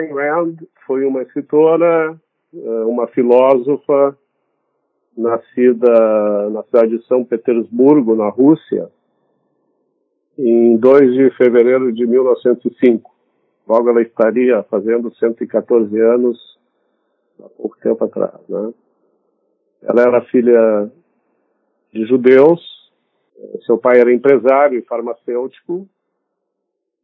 Ayn Rand foi uma escritora, eh, uma filósofa, nascida na cidade de São Petersburgo, na Rússia, em 2 de fevereiro de 1905. Logo ela estaria fazendo 114 anos há pouco tempo atrás. Né? Ela era filha de judeus, seu pai era empresário e farmacêutico,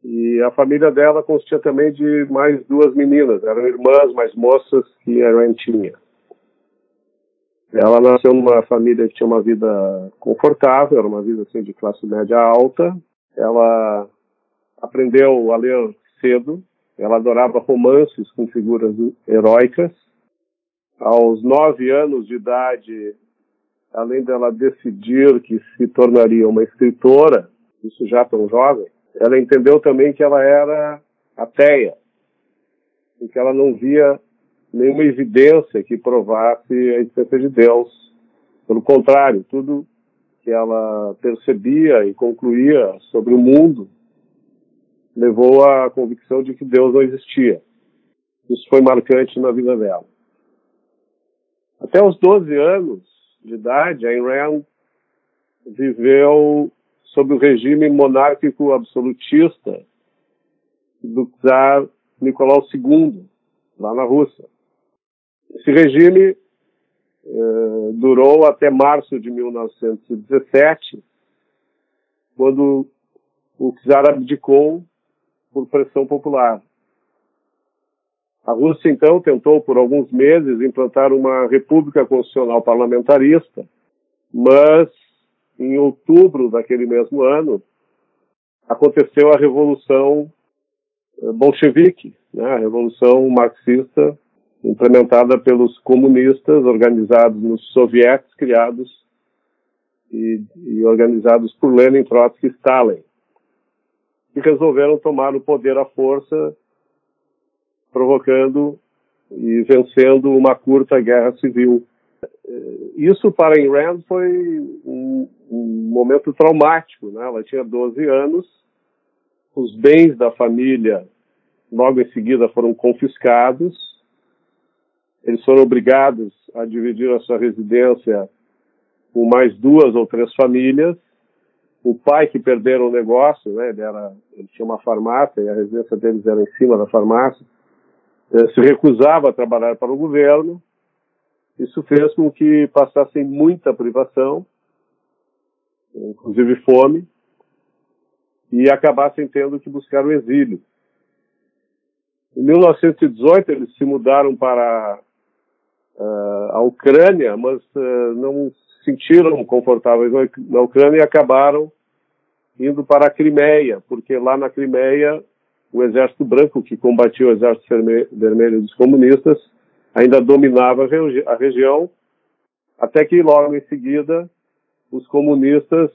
e a família dela consistia também de mais duas meninas, eram irmãs mais moças que a Rand tinha. Ela nasceu numa família que tinha uma vida confortável, era uma vida assim de classe média alta. Ela aprendeu a ler cedo, ela adorava romances com figuras heróicas. Aos nove anos de idade, além dela decidir que se tornaria uma escritora, isso já tão jovem, ela entendeu também que ela era ateia, e que ela não via nenhuma evidência que provasse a existência de Deus. Pelo contrário, tudo que ela percebia e concluía sobre o mundo levou à convicção de que Deus não existia. Isso foi marcante na vida dela. Até os 12 anos de idade, Ayn Rand viveu sob o regime monárquico absolutista do czar Nicolau II, lá na Rússia. Esse regime eh, durou até março de 1917, quando o czar abdicou por pressão popular. A Rússia, então, tentou por alguns meses implantar uma república constitucional parlamentarista, mas em outubro daquele mesmo ano aconteceu a Revolução eh, Bolchevique, né, a Revolução Marxista implementada pelos comunistas organizados nos sovietes criados e, e organizados por Lenin, Trotsky e Stalin, que resolveram tomar o poder à força, provocando e vencendo uma curta guerra civil. Isso para Ayn Rand foi um, um momento traumático. Né? Ela tinha 12 anos, os bens da família logo em seguida foram confiscados, eles foram obrigados a dividir a sua residência com mais duas ou três famílias. O pai que perderam o negócio, né, ele, era, ele tinha uma farmácia e a residência deles era em cima da farmácia, eh, se recusava a trabalhar para o governo. Isso fez com que passassem muita privação, inclusive fome, e acabassem tendo que buscar o exílio. Em 1918, eles se mudaram para uh, a Ucrânia, mas uh, não se sentiram confortáveis na Ucrânia e acabaram indo para a Crimeia, porque lá na Crimeia o Exército Branco, que combatia o Exército Vermelho dos comunistas, ainda dominava a, regi a região, até que logo em seguida os comunistas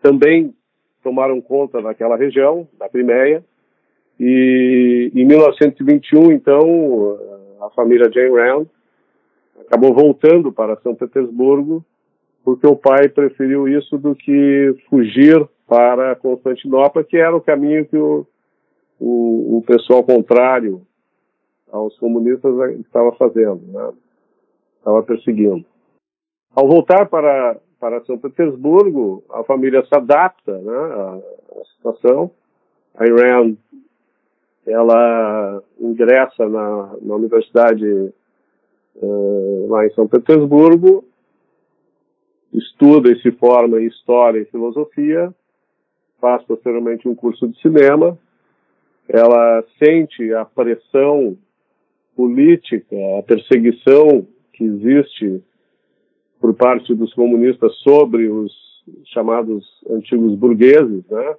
também tomaram conta daquela região, da Crimeia, e em 1921, então, a família Jane Rand acabou voltando para São Petersburgo porque o pai preferiu isso do que fugir para Constantinopla, que era o caminho que o, o, o pessoal contrário aos comunistas estava fazendo, né? estava perseguindo. Ao voltar para, para São Petersburgo, a família se adapta né, à, à situação. A Iran ela ingressa na, na universidade uh, lá em São Petersburgo, estuda e se forma em História e Filosofia, faz posteriormente um curso de cinema, ela sente a pressão política, a perseguição que existe por parte dos comunistas sobre os chamados antigos burgueses, né?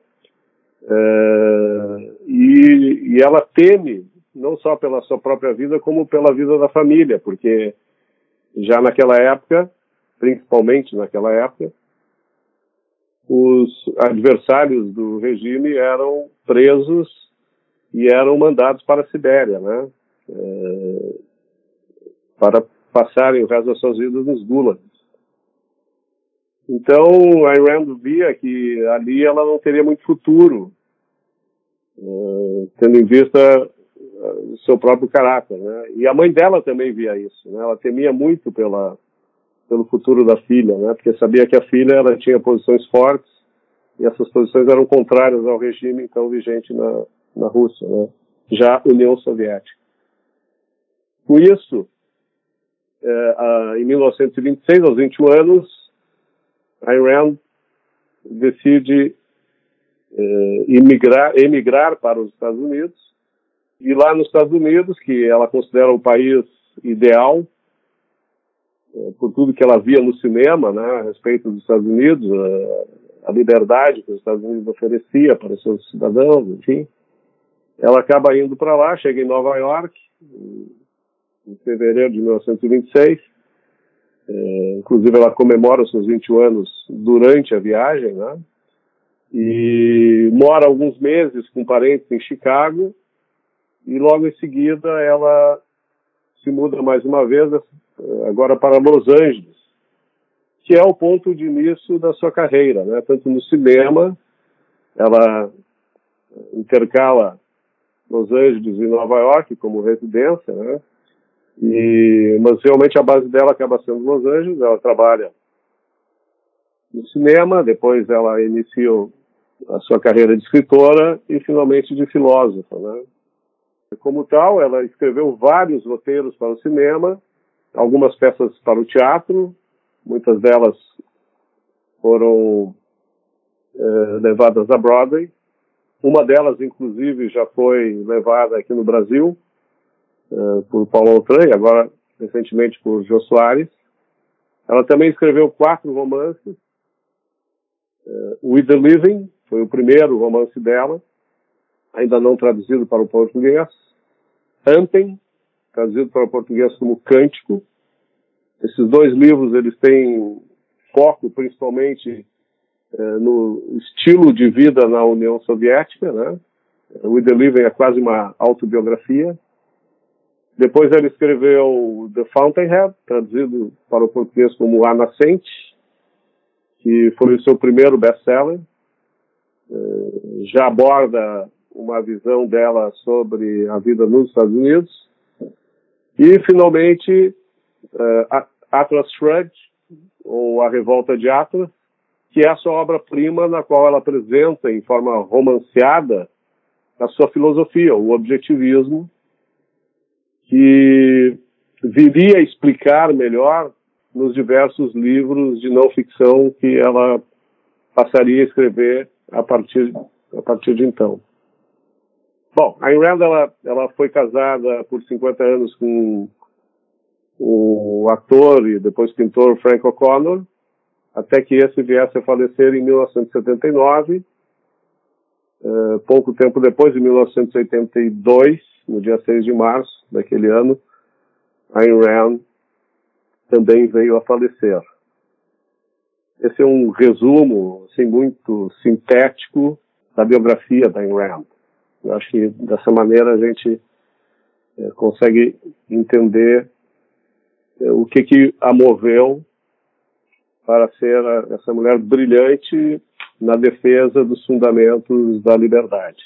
É, e, e ela teme não só pela sua própria vida, como pela vida da família, porque já naquela época, principalmente naquela época, os adversários do regime eram presos e eram mandados para a Sibéria, né? É, para passarem o resto das suas vidas nos gulags. Então, a Iran via que ali ela não teria muito futuro, é, tendo em vista o seu próprio caráter, né? E a mãe dela também via isso, né? Ela temia muito pela pelo futuro da filha, né? Porque sabia que a filha ela tinha posições fortes e essas posições eram contrárias ao regime então vigente na, na Rússia, né? Já União Soviética. Com isso, é, em 1926, aos 21 anos, Ayn Rand decide é, emigrar, emigrar para os Estados Unidos e lá nos Estados Unidos, que ela considera o país ideal é, por tudo que ela via no cinema, né, a respeito dos Estados Unidos, a, a liberdade que os Estados Unidos oferecia para seus cidadãos, enfim. Ela acaba indo para lá, chega em Nova York, em fevereiro de 1926. É, inclusive, ela comemora os seus 21 anos durante a viagem, né? E mora alguns meses com parentes em Chicago e logo em seguida ela se muda mais uma vez, agora para Los Angeles, que é o ponto de início da sua carreira, né? Tanto no cinema, ela intercala Los Angeles e Nova York como residência, né? E, mas realmente a base dela acaba sendo Los Angeles, ela trabalha no cinema, depois ela inicia a sua carreira de escritora e finalmente de filósofa, né? Como tal, ela escreveu vários roteiros para o cinema, algumas peças para o teatro, muitas delas foram é, levadas a Broadway. Uma delas, inclusive, já foi levada aqui no Brasil é, por Paulo Altran e agora recentemente por Jô Soares. Ela também escreveu quatro romances. Uh, With the Living foi o primeiro romance dela, ainda não traduzido para o português. Antem, traduzido para o português como Cântico. Esses dois livros eles têm foco principalmente eh, no estilo de vida na União Soviética, né? O The Living é quase uma autobiografia. Depois ela escreveu The Fountainhead, traduzido para o português como A Nascente, que foi o seu primeiro best-seller. Eh, já aborda uma visão dela sobre a vida nos Estados Unidos. E, finalmente, uh, Atlas Shrugged, ou A Revolta de Atlas, que é a sua obra-prima na qual ela apresenta, em forma romanceada, a sua filosofia, o objetivismo, que viria a explicar melhor nos diversos livros de não ficção que ela passaria a escrever a partir, a partir de então. Bom, a Ayn ela, ela foi casada por 50 anos com o ator e depois pintor Frank O'Connor, até que esse viesse a falecer em 1979. Uh, pouco tempo depois, em 1982, no dia 6 de março daquele ano, Ayn Rand também veio a falecer. Esse é um resumo assim, muito sintético da biografia da Ayn Rand. Eu acho que dessa maneira a gente é, consegue entender é, o que, que a moveu para ser a, essa mulher brilhante na defesa dos fundamentos da liberdade.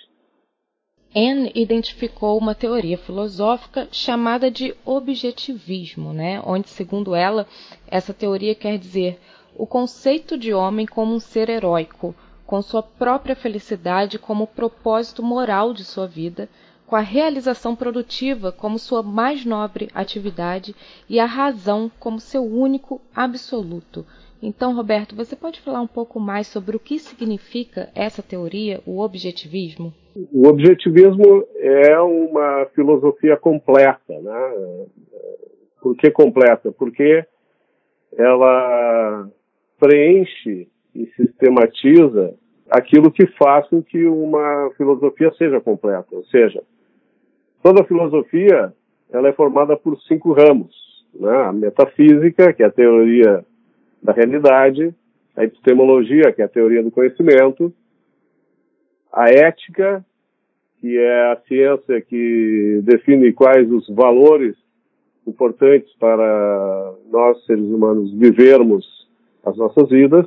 Anne identificou uma teoria filosófica chamada de objetivismo, né? onde, segundo ela, essa teoria quer dizer o conceito de homem como um ser heróico, com sua própria felicidade como propósito moral de sua vida, com a realização produtiva como sua mais nobre atividade e a razão como seu único absoluto. Então, Roberto, você pode falar um pouco mais sobre o que significa essa teoria, o objetivismo? O objetivismo é uma filosofia completa, né? Por que completa? Porque ela preenche e sistematiza aquilo que faz com que uma filosofia seja completa. Ou seja, toda filosofia ela é formada por cinco ramos. Né? A metafísica, que é a teoria da realidade, a epistemologia, que é a teoria do conhecimento, a ética, que é a ciência que define quais os valores importantes para nós, seres humanos, vivermos as nossas vidas,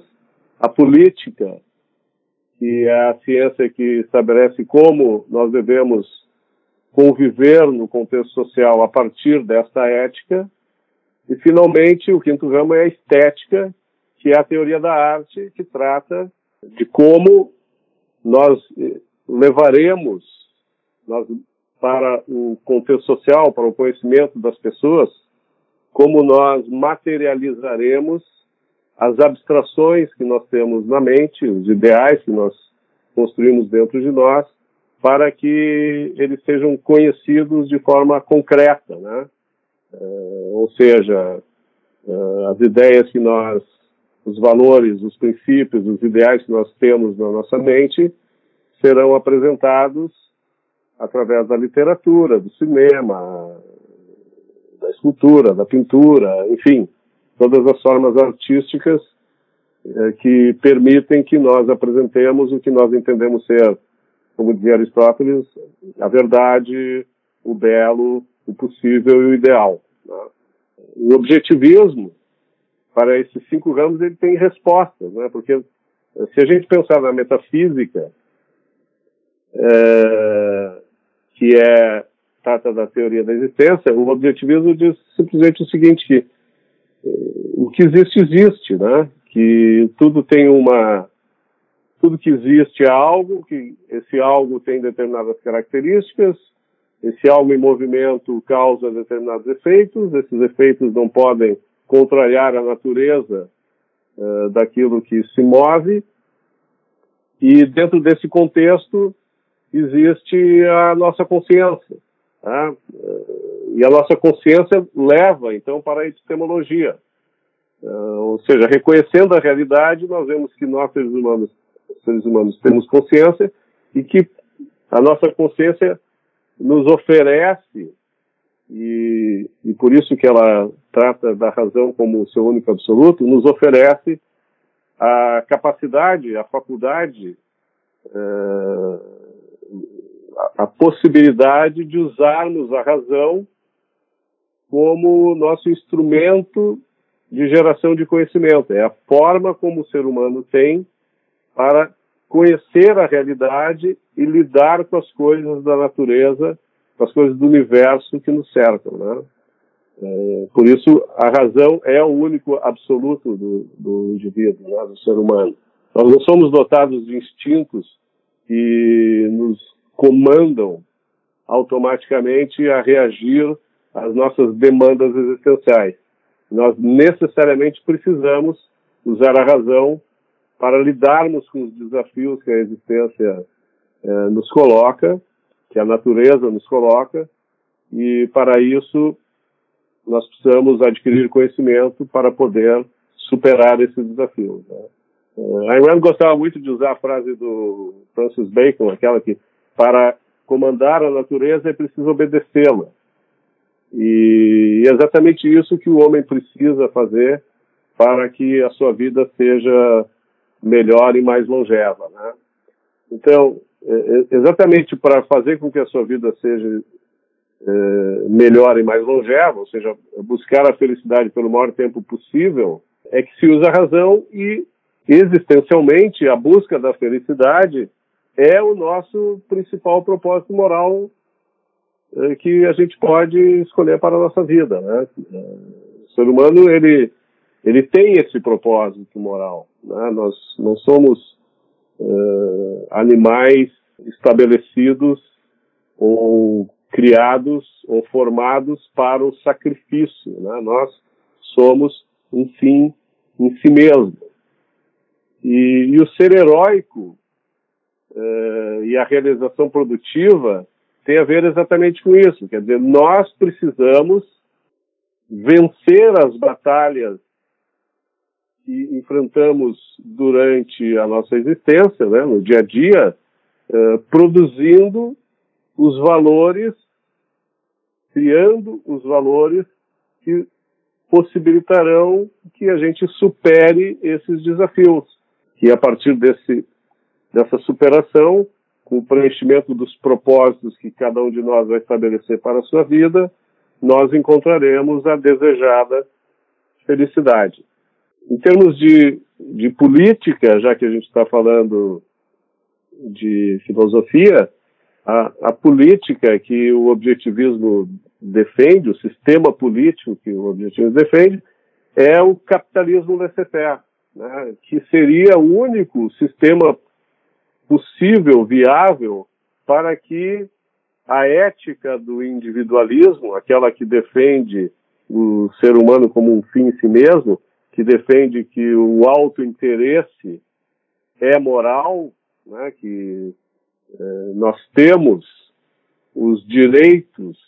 a política, que é a ciência que estabelece como nós devemos conviver no contexto social a partir desta ética. E, finalmente, o quinto ramo é a estética, que é a teoria da arte, que trata de como nós eh, levaremos nós, para o contexto social, para o conhecimento das pessoas, como nós materializaremos as abstrações que nós temos na mente, os ideais que nós construímos dentro de nós, para que eles sejam conhecidos de forma concreta, né? Uh, ou seja, uh, as ideias que nós, os valores, os princípios, os ideais que nós temos na nossa mente serão apresentados através da literatura, do cinema, da escultura, da pintura, enfim, todas as formas artísticas uh, que permitem que nós apresentemos o que nós entendemos ser como dizia Aristóteles, a verdade, o belo, o possível e o ideal. Né? O objetivismo, para esses cinco ramos, ele tem respostas, né? porque se a gente pensar na metafísica, é, que é trata da teoria da existência, o objetivismo diz simplesmente o seguinte, que é, o que existe, existe, né? que tudo tem uma tudo que existe é algo, que esse algo tem determinadas características, esse algo em movimento causa determinados efeitos, esses efeitos não podem contrariar a natureza uh, daquilo que se move, e dentro desse contexto existe a nossa consciência. Tá? E a nossa consciência leva, então, para a epistemologia. Uh, ou seja, reconhecendo a realidade, nós vemos que nós, seres humanos, seres humanos temos consciência e que a nossa consciência nos oferece e, e por isso que ela trata da razão como seu único absoluto, nos oferece a capacidade, a faculdade, a, a possibilidade de usarmos a razão como nosso instrumento de geração de conhecimento. É a forma como o ser humano tem para conhecer a realidade e lidar com as coisas da natureza, com as coisas do universo que nos cercam. Né? É, por isso, a razão é o único absoluto do, do indivíduo, né, do ser humano. Nós não somos dotados de instintos que nos comandam automaticamente a reagir às nossas demandas existenciais. Nós necessariamente precisamos usar a razão para lidarmos com os desafios que a existência eh, nos coloca, que a natureza nos coloca, e para isso nós precisamos adquirir conhecimento para poder superar esses desafios. Né? Uh, Ayn Rand gostava muito de usar a frase do Francis Bacon, aquela que para comandar a natureza é preciso obedecê-la. E é exatamente isso que o homem precisa fazer para que a sua vida seja melhor e mais longeva. Né? Então, é, é, exatamente para fazer com que a sua vida seja é, melhor e mais longeva, ou seja, buscar a felicidade pelo maior tempo possível, é que se usa a razão e, existencialmente, a busca da felicidade é o nosso principal propósito moral que a gente pode escolher para a nossa vida. Né? O ser humano, ele ele tem esse propósito moral. Né? Nós não somos uh, animais estabelecidos ou criados ou formados para o sacrifício. Né? Nós somos um fim em si mesmo. E, e o ser heróico uh, e a realização produtiva tem a ver exatamente com isso. Quer dizer, nós precisamos vencer as batalhas enfrentamos durante a nossa existência, né, no dia a dia, eh, produzindo os valores, criando os valores que possibilitarão que a gente supere esses desafios. E a partir desse, dessa superação, com o preenchimento dos propósitos que cada um de nós vai estabelecer para a sua vida, nós encontraremos a desejada felicidade. Em termos de, de política, já que a gente está falando de filosofia, A, a política que o objetivismo defende, o sistema político que o objetivismo defende, é o capitalismo laissez-faire, né, que seria o único sistema possível, viável, para que a ética do individualismo, aquela que defende o ser humano como um fim em si mesmo, que defende que o autointeresse é moral, né, que eh, nós temos os direitos,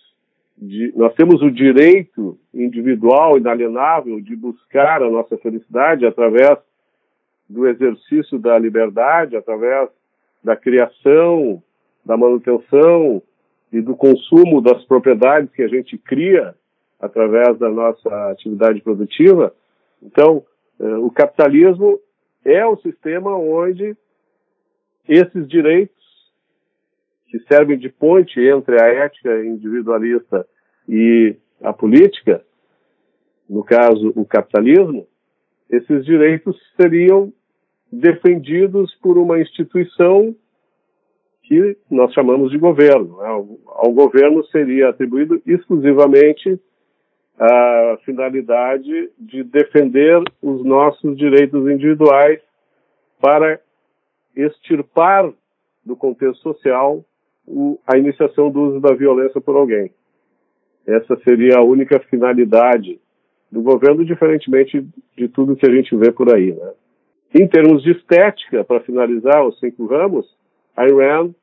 de, nós temos o direito individual, inalienável, de buscar a nossa felicidade através do exercício da liberdade, através da criação, da manutenção e do consumo das propriedades que a gente cria através da nossa atividade produtiva. Então, eh, o capitalismo é o sistema onde esses direitos que servem de ponte entre a ética individualista e a política, no caso o capitalismo, esses direitos seriam defendidos por uma instituição que nós chamamos de governo. Né? Ao governo seria atribuído exclusivamente a finalidade de defender os nossos direitos individuais para extirpar do contexto social o, a iniciação do uso da violência por alguém. Essa seria a única finalidade do governo, diferentemente de tudo que a gente vê por aí. Né? Em termos de estética, para finalizar os cinco ramos, a Iran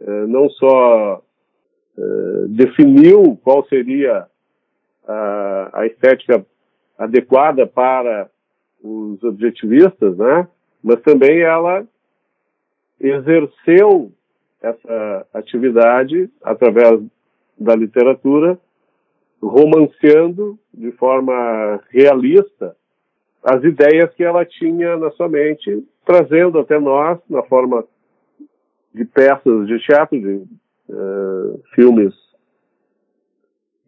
eh, não só eh, definiu qual seria a, a, estética adequada para os objetivistas, né? mas também ela exerceu essa atividade através da literatura, romanceando de forma realista as ideias que ela tinha na sua mente, trazendo até nós, na forma de peças de teatro, de uh, filmes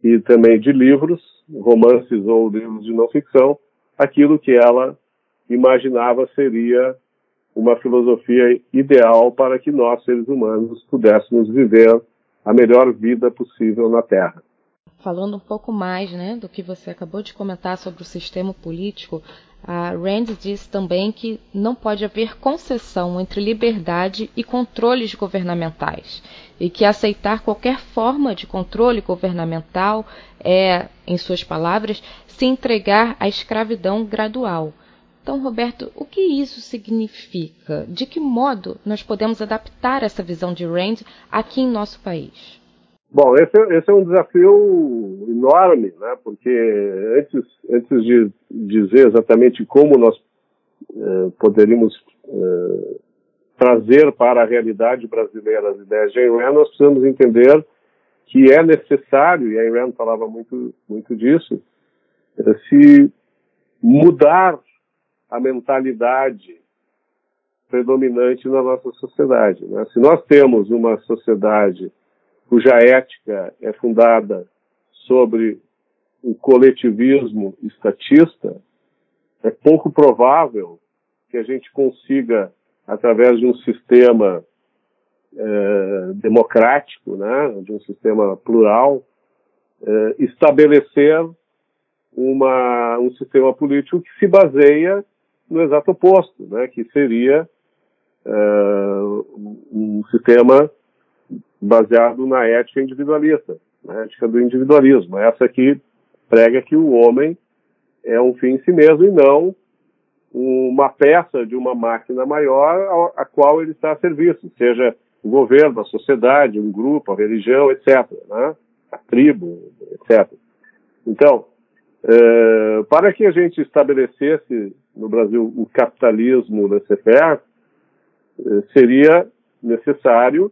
e também de livros, romances ou livros de não ficção, aquilo que ela imaginava seria uma filosofia ideal para que nós, seres humanos, pudéssemos viver a melhor vida possível na Terra. Falando um pouco mais né, do que você acabou de comentar sobre o sistema político, a Rand diz também que não pode haver concessão entre liberdade e controles governamentais e que aceitar qualquer forma de controle governamental é, em suas palavras, se entregar à escravidão gradual. Então, Roberto, o que isso significa? De que modo nós podemos adaptar essa visão de Rand aqui em nosso país? Bom, esse, esse, é um desafio enorme, né? porque antes, antes de dizer exatamente como nós eh, poderíamos eh, trazer para a realidade brasileira as ideias de Ayn Rand, nós precisamos entender que é necessário, e Ayn Rand falava muito, muito disso, eh, se mudar a mentalidade predominante na nossa sociedade. Né? Se nós temos uma sociedade cuja ética é fundada sobre o coletivismo estatista, é pouco provável que a gente consiga, através de um sistema é, democrático, né, de um sistema plural, é, estabelecer uma, um sistema político que se baseia no exato oposto, né, que seria é, um sistema baseado na ética individualista, na ética do individualismo. Essa que prega que o homem é um fim em si mesmo e não uma peça de uma máquina maior a, qual ele está a serviço, seja o governo, a sociedade, um grupo, a religião, etc., né? a tribo, etc. Então, é, para que a gente estabelecesse no Brasil o capitalismo laissez-faire, é, seria necessário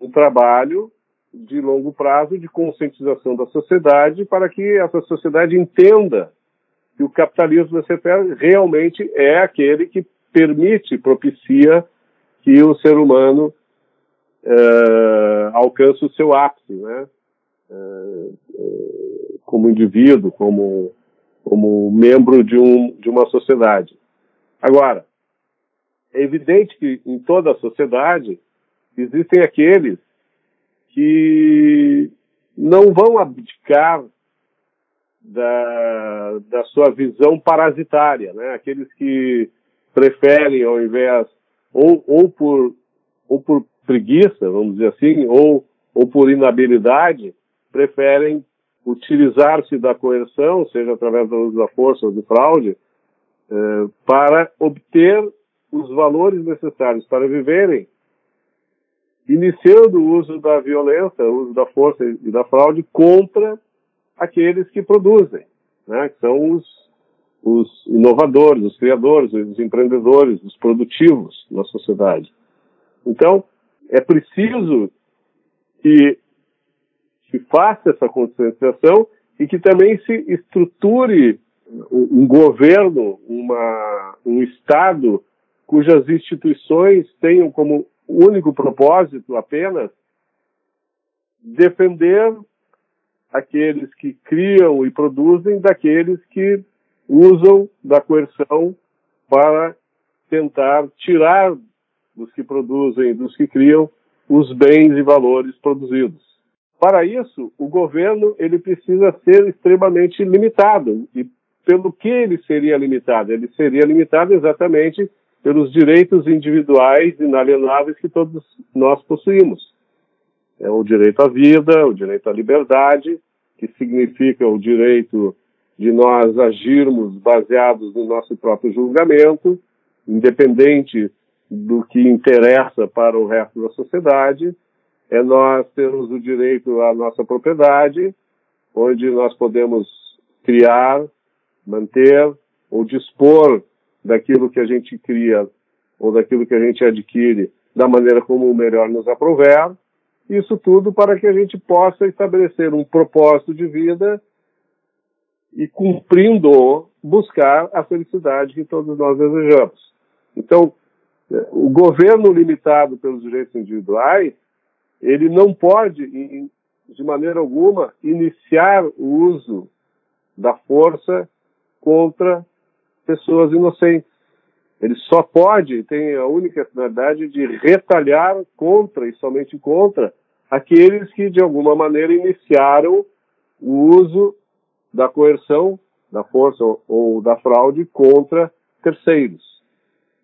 um trabalho de longo prazo de conscientização da sociedade para que essa sociedade entenda que o capitalismo realmente é aquele que permite, propicia que o ser humano é, alcance o seu ápice, né? É, como indivíduo, como, como membro de, um, de uma sociedade. Agora, é evidente que em toda a sociedade existem aqueles que não vão abdicar da, da sua visão parasitária, né? Aqueles que preferem, ao invés, ou, ou, por, ou por preguiça, vamos dizer assim, ou, ou por inabilidade, preferem utilizar-se da coerção, seja através do uso da força ou de fraude, eh, para obter os valores necessários para viverem, iniciando o uso da violência, o uso da força e da fraude contra aqueles que produzem, né, que são os, os inovadores, os criadores, os empreendedores, os produtivos na sociedade. Então, é preciso que se faça essa conscientização e que também se estruture um governo, uma, um Estado cujas instituições tenham como único propósito apenas defender aqueles que criam e produzem daqueles que usam da coerção para tentar tirar dos que produzem, dos que criam, os bens e valores produzidos. Para isso, o governo ele precisa ser extremamente limitado. E pelo que ele seria limitado? Ele seria limitado exatamente pelos direitos individuais inalienáveis que todos nós possuímos. É o direito à vida, o direito à liberdade, que significa o direito de nós agirmos baseados no nosso próprio julgamento, independente do que interessa para o resto da sociedade, é nós termos o direito à nossa propriedade, onde nós podemos criar, manter ou dispor daquilo que a gente cria ou daquilo que a gente adquire da maneira como melhor nos aprover. Isso tudo para que a gente possa estabelecer um propósito de vida e cumprindo buscar a felicidade que todos nós desejamos. Então, o governo limitado pelos direitos individuais, ele não pode, de maneira alguma, iniciar o uso da força contra pessoas inocentes. Ele só pode, tem a única finalidade de retalhar contra e somente contra aqueles que de alguma maneira iniciaram o uso da coerção, da força ou da fraude contra terceiros.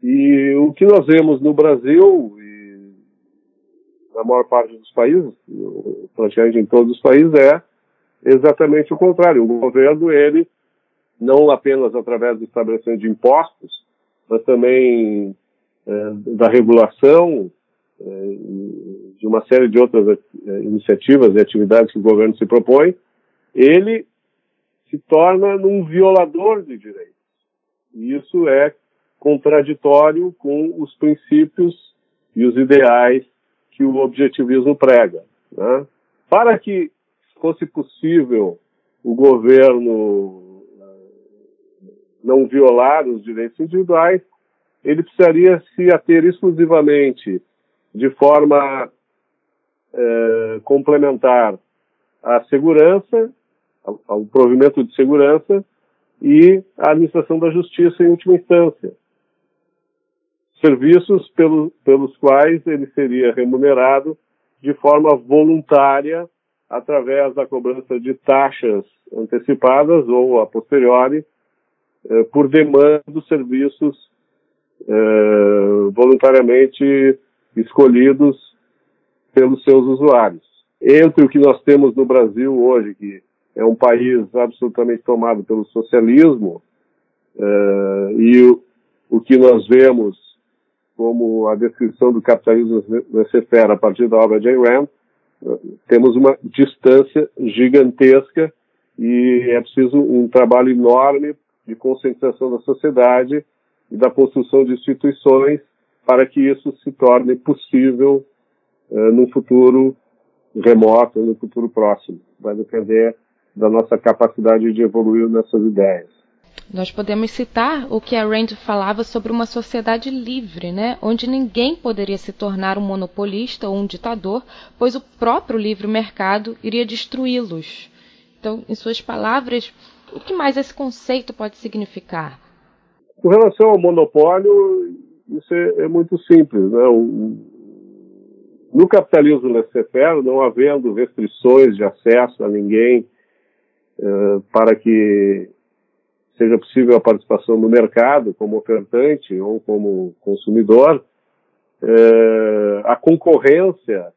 E o que nós vemos no Brasil e na maior parte dos países, praticamente em todos os países, é exatamente o contrário. O governo, ele, não apenas através do estabelecimento de impostos, mas também é, da regulação, é, de uma série de outras é, iniciativas e atividades que o governo se propõe, ele se torna um violador de direitos. E isso é contraditório com os princípios e os ideais que o objetivismo prega. Né? Para que fosse possível o governo não violar os direitos individuais, ele precisaria se ater exclusivamente de forma eh, complementar à segurança, ao, ao provimento de segurança e à administração da justiça em última instância. Serviços pelo, pelos quais ele seria remunerado de forma voluntária através da cobrança de taxas antecipadas ou a posteriori eh, por demanda dos serviços eh, voluntariamente escolhidos pelos seus usuários. Entre o que nós temos no Brasil hoje, que é um país absolutamente tomado pelo socialismo, eh, e o, o que nós vemos como a descrição do capitalismo laissez-faire a partir da obra de Ayn Rand, temos uma distância gigantesca e é preciso um trabalho enorme de conscientização da sociedade e da construção de instituições para que isso se torne possível uh, num futuro remoto, no futuro próximo. Vai depender da nossa capacidade de evoluir nessas ideias. Nós podemos citar o que a Rand falava sobre uma sociedade livre, né, onde ninguém poderia se tornar um monopolista ou um ditador, pois o próprio livre mercado iria destruí-los. Então, em suas palavras, o que mais esse conceito pode significar? Com relação ao monopólio, isso é, é muito simples. Né? O, No capitalismo laissez-faire, não havendo restrições de acesso a ninguém uh, para que seja possível a participação no mercado como ofertante ou como consumidor, uh, a concorrência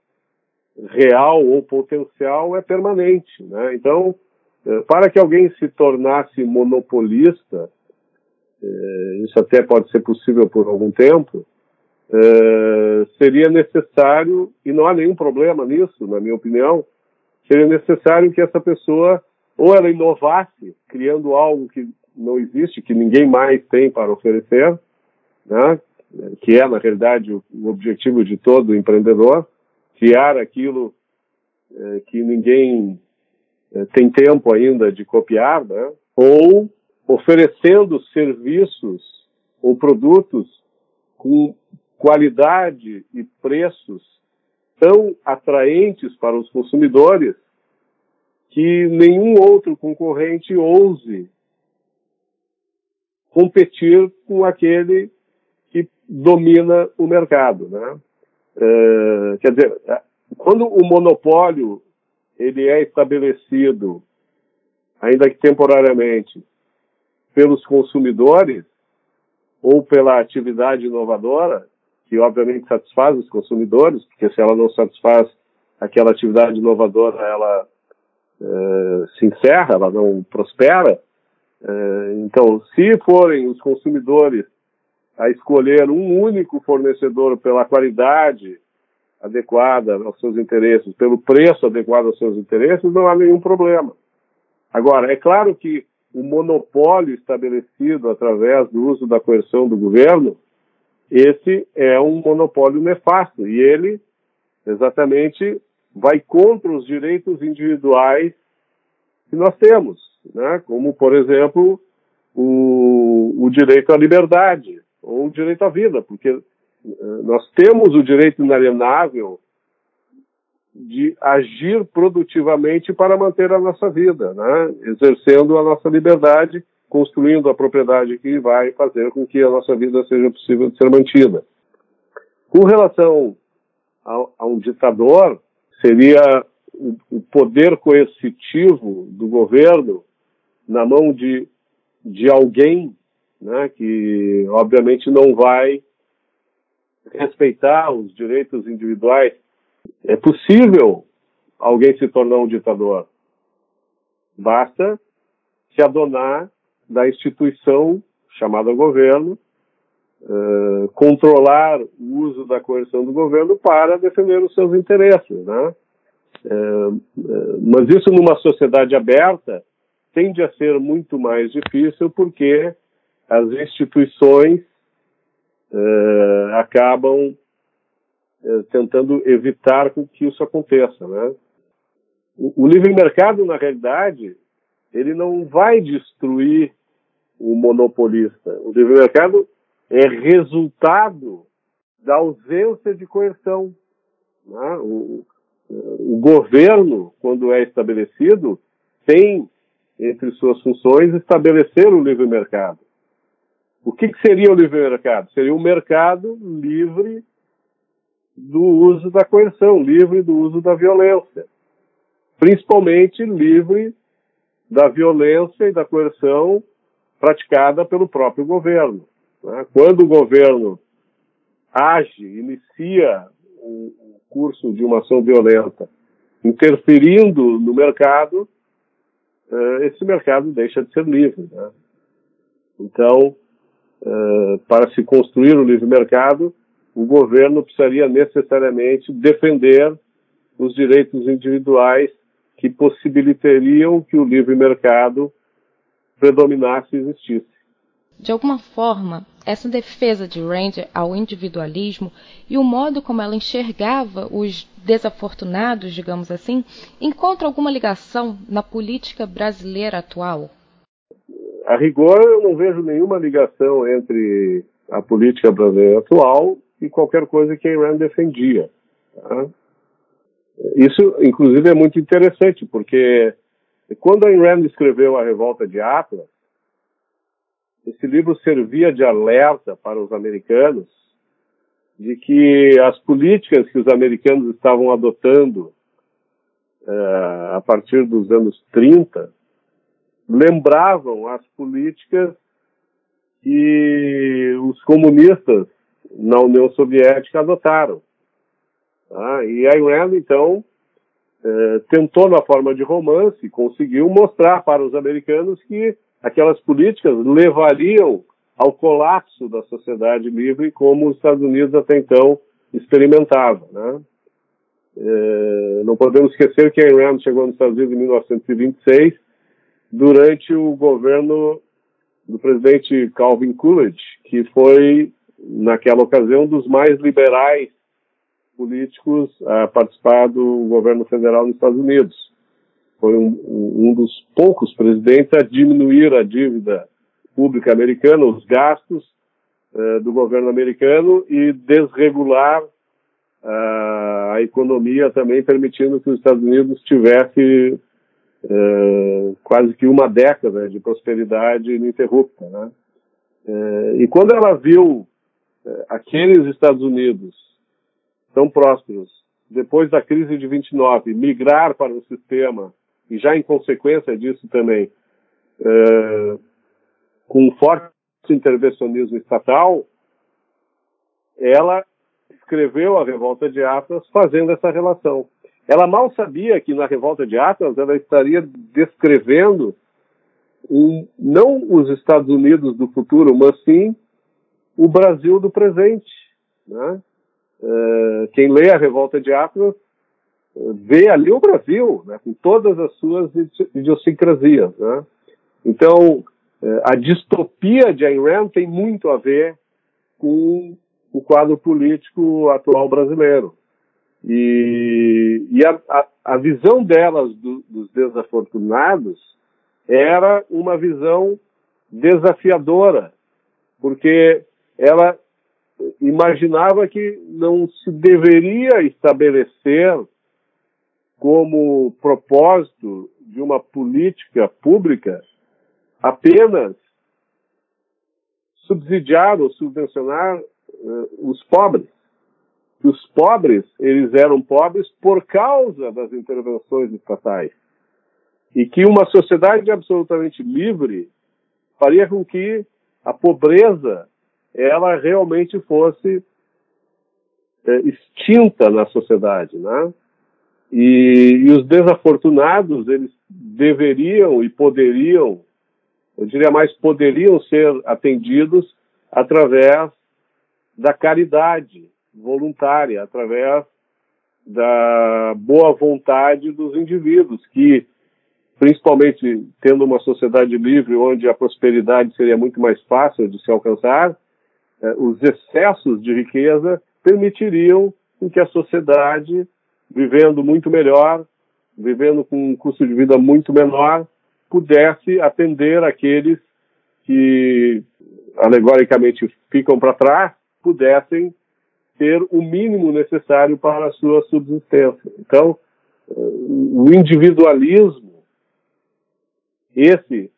real ou potencial é permanente. Né? Então, para que alguém se tornasse monopolista, isso até pode ser possível por algum tempo, uh, seria necessário, e não há nenhum problema nisso, na minha opinião, seria necessário que essa pessoa ou ela inovasse, criando algo que não existe, que ninguém mais tem para oferecer, né? que é, na realidade, o, objetivo de todo empreendedor, criar aquilo que ninguém tem tempo ainda de copiar, né? ou oferecendo serviços ou produtos com qualidade e preços tão atraentes para os consumidores que nenhum outro concorrente ouse competir com aquele que domina o mercado, né? Uh, quer dizer, quando o monopólio ele é estabelecido, ainda que temporariamente, pelos consumidores ou pela atividade inovadora, que obviamente satisfaz os consumidores, porque se ela não satisfaz aquela atividade inovadora, ela é, se encerra, ela não prospera. É, então, se forem os consumidores a escolher um único fornecedor pela qualidade adequada aos seus interesses, pelo preço adequado aos seus interesses, não há nenhum problema. Agora, é claro que o monopólio estabelecido através do uso da coerção do governo esse é um monopólio nefasto e ele exatamente vai contra os direitos individuais que nós temos, né? como, por exemplo, o, o direito à liberdade ou o direito à vida, porque nós temos o direito inalienável de agir produtivamente para manter a nossa vida, né? exercendo a nossa liberdade construindo a propriedade que vai fazer com que a nossa vida seja possível de ser mantida. Com relação a, a um ditador, seria o, o, poder coercitivo do governo na mão de, de alguém né, que, obviamente, não vai respeitar os direitos individuais. É possível alguém se tornar um ditador. Basta se adonar da instituição chamada governo, uh, controlar o uso da coerção do governo para defender os seus interesses, né? Uh, uh, mas isso numa sociedade aberta tende a ser muito mais difícil porque as instituições acabam tentando evitar que isso aconteça, né? O, o livre mercado, na realidade, ele não vai destruir o monopolista. O livre mercado é resultado da ausência de coerção. Né? O, o governo, quando é estabelecido, tem entre suas funções estabelecer o livre mercado. O que, que seria o livre mercado? Seria um mercado livre do uso da coerção, livre do uso da violência, principalmente livre da violência e da coerção praticada pelo próprio governo. Né? Quando o governo age, inicia o curso de uma ação violenta, interferindo no mercado, eh, esse mercado deixa de ser livre. Né? Então, eh, para se construir o livre mercado, o governo precisaria necessariamente defender os direitos individuais que possibilitariam que o livre mercado predominasse e existisse. De alguma forma, essa defesa de Rand ao individualismo e o modo como ela enxergava os desafortunados, digamos assim, encontra alguma ligação na política brasileira atual? A rigor, eu não vejo nenhuma ligação entre a política brasileira atual e qualquer coisa que a Rand defendia. Tá? Isso, inclusive, é muito interessante, porque quando a Ayn escreveu A Revolta de Atlas, esse livro servia de alerta para os americanos de que as políticas que os americanos estavam adotando uh, a partir dos anos 30 lembravam as políticas que os comunistas na União Soviética adotaram. Tá? E a Iran, então, eh, tentou, na forma de romance, conseguiu mostrar para os americanos que aquelas políticas levariam ao colapso da sociedade livre, como os Estados Unidos até então experimentavam. Né? Eh, não podemos esquecer que a Iran chegou nos Estados Unidos em 1926, durante o governo do presidente Calvin Coolidge, que foi, naquela ocasião, um dos mais liberais políticos a participar do governo federal nos Estados Unidos. Foi um, um dos poucos presidentes a diminuir a dívida pública americana, os gastos uh, do governo americano e desregular uh, a economia também, permitindo que os Estados Unidos tivesse uh, quase que uma década de prosperidade ininterrupta. Né? e quando ela viu aqueles Estados Unidos tão prósperos, depois da crise de 29, migrar para o sistema, e já em consequência disso também, é, com um forte intervencionismo estatal, ela escreveu a Revolta de Atlas fazendo essa relação. Ela mal sabia que na Revolta de Atlas ela estaria descrevendo um, não os Estados Unidos do futuro, mas sim o Brasil do presente. Né? Eh, quem lê a Revolta de Atlas eh, vê ali o Brasil, né, com todas as suas idiosincrasias. Né? Então, uh, a distopia de Ayn Rand tem muito a ver com o quadro político atual brasileiro. E, e a, a, a, visão delas do, dos desafortunados era uma visão desafiadora, porque ela imaginava que não se deveria estabelecer como propósito de uma política pública apenas subsidiar ou subvencionar uh, os pobres. Que os pobres, eles eram pobres por causa das intervenções estatais. E que uma sociedade absolutamente livre faria com que a pobreza ela realmente fosse é, extinta na sociedade, né? E, e, os desafortunados eles deveriam e poderiam, eu diria mais, poderiam ser atendidos através da caridade voluntária, através da boa vontade dos indivíduos que principalmente tendo uma sociedade livre onde a prosperidade seria muito mais fácil de se alcançar, eh, os excessos de riqueza permitiriam que a sociedade, vivendo muito melhor, vivendo com um custo de vida muito menor, pudesse atender aqueles que, alegoricamente, ficam para trás, pudessem ter o mínimo necessário para a sua subsistência. Então, eh, o individualismo, esse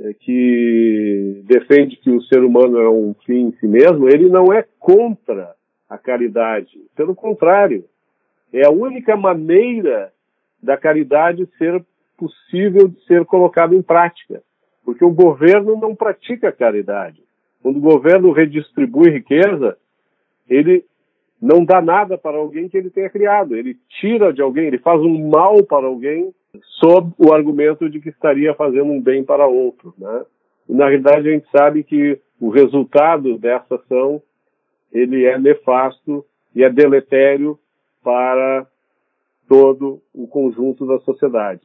é, que defende que o ser humano é um fim em si mesmo, ele não é contra a caridade. Pelo contrário, é a única maneira da caridade ser possível de ser colocada em prática. Porque o governo não pratica caridade. Quando o governo redistribui riqueza, ele não dá nada para alguém que ele tenha criado. Ele tira de alguém, ele faz um mal para alguém sob o argumento de que estaria fazendo um bem para outro. Né? E, na realidade, a gente sabe que o resultado dessa ação ele é nefasto e é deletério para todo o conjunto da sociedade.